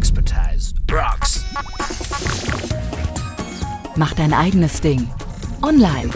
Expertise rocks. Mach dein eigenes Ding. Online.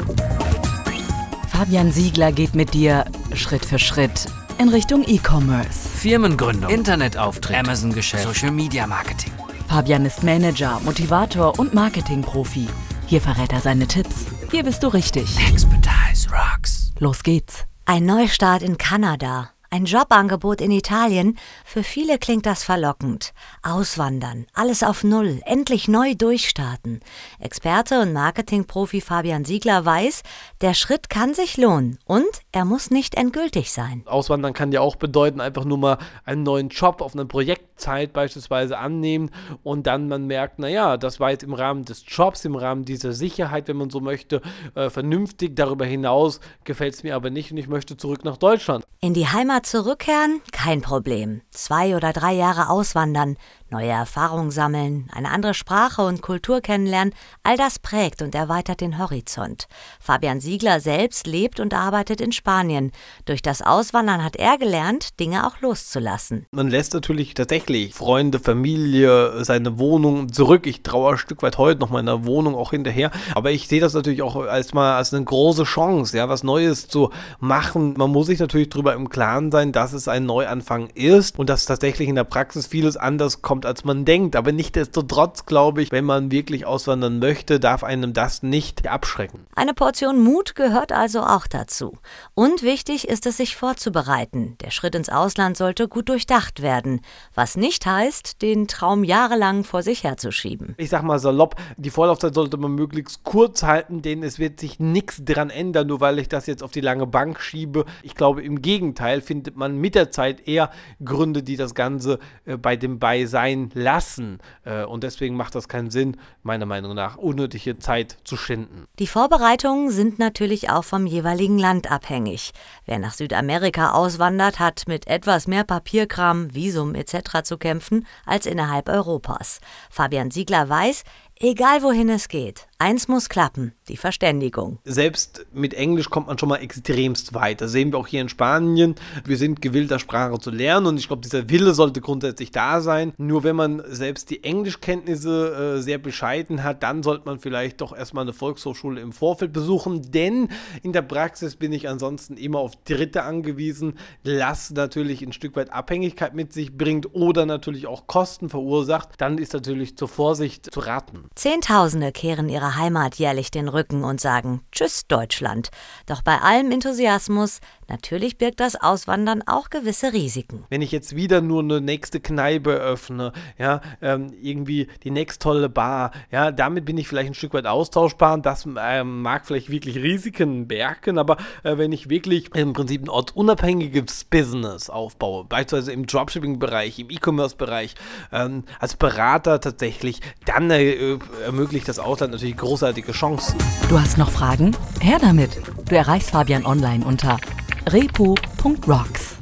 Fabian Siegler geht mit dir Schritt für Schritt in Richtung E-Commerce. Firmengründung, Internetauftritt, Amazon-Geschäft, Social Media Marketing. Fabian ist Manager, Motivator und Marketingprofi. Hier verrät er seine Tipps. Hier bist du richtig. Expertise rocks. Los geht's. Ein Neustart in Kanada. Ein Jobangebot in Italien. Für viele klingt das verlockend. Auswandern, alles auf Null, endlich neu durchstarten. Experte und Marketingprofi Fabian Siegler weiß, der Schritt kann sich lohnen und er muss nicht endgültig sein. Auswandern kann ja auch bedeuten, einfach nur mal einen neuen Job auf einer Projektzeit beispielsweise annehmen und dann man merkt, naja, das war jetzt im Rahmen des Jobs, im Rahmen dieser Sicherheit, wenn man so möchte, äh, vernünftig. Darüber hinaus gefällt es mir aber nicht und ich möchte zurück nach Deutschland. In die Heimat zurückkehren? Kein Problem. Zwei oder drei Jahre auswandern, neue Erfahrungen sammeln, eine andere Sprache und Kultur kennenlernen, all das prägt und erweitert den Horizont. Fabian Siegler selbst lebt und arbeitet in Spanien. Durch das Auswandern hat er gelernt, Dinge auch loszulassen. Man lässt natürlich tatsächlich Freunde, Familie, seine Wohnung zurück. Ich traue ein Stück weit heute noch meiner Wohnung auch hinterher. Aber ich sehe das natürlich auch als mal als eine große Chance, ja, was Neues zu machen. Man muss sich natürlich darüber im Klaren sein, dass es ein Neuanfang ist und dass tatsächlich in der Praxis vieles anders kommt, als man denkt. Aber nichtsdestotrotz glaube ich, wenn man wirklich auswandern möchte, darf einem das nicht abschrecken. Eine Portion Mut gehört also auch dazu. Und wichtig ist es, sich vorzubereiten. Der Schritt ins Ausland sollte gut durchdacht werden. Was nicht heißt, den Traum jahrelang vor sich herzuschieben. Ich sag mal salopp, die Vorlaufzeit sollte man möglichst kurz halten, denn es wird sich nichts dran ändern, nur weil ich das jetzt auf die lange Bank schiebe. Ich glaube, im Gegenteil findet man mit der Zeit eher Gründe, die das Ganze äh, bei dem Beisein lassen. Äh, und deswegen macht das keinen Sinn, meiner Meinung nach, unnötige Zeit zu schinden. Die Vorbereitungen sind natürlich auch vom jeweiligen Land abhängig. Wer nach Südamerika auswandert, hat mit etwas mehr Papierkram, Visum etc. zu kämpfen als innerhalb Europas. Fabian Siegler weiß, egal wohin es geht, eins muss klappen, die Verständigung. Selbst mit Englisch kommt man schon mal extremst weit. Das sehen wir auch hier in Spanien. Wir sind gewillt, das Sprache zu lernen und ich glaube, dieser Wille sollte grundsätzlich da sein. Nur wenn man selbst die Englischkenntnisse äh, sehr bescheiden hat, dann sollte man vielleicht doch erstmal eine Volkshochschule im Vorfeld besuchen, denn in der Praxis bin ich ansonsten immer auf Dritte angewiesen, was natürlich ein Stück weit Abhängigkeit mit sich bringt oder natürlich auch Kosten verursacht. Dann ist natürlich zur Vorsicht zu raten. Zehntausende kehren ihrer Heimat jährlich den Rücken und sagen Tschüss Deutschland. Doch bei allem Enthusiasmus, natürlich birgt das Auswandern auch gewisse Risiken. Wenn ich jetzt wieder nur eine nächste Kneipe öffne, ja, ähm, irgendwie die nächst tolle Bar, ja, damit bin ich vielleicht ein Stück weit austauschbar. Das ähm, mag vielleicht wirklich Risiken bergen, aber äh, wenn ich wirklich im Prinzip ein ortsunabhängiges Business aufbaue, beispielsweise im Dropshipping-Bereich, im E-Commerce-Bereich, ähm, als Berater tatsächlich, dann äh, ermöglicht das Ausland natürlich großartige Chancen. Du hast noch Fragen? Her damit. Du erreichst Fabian online unter repo.rocks.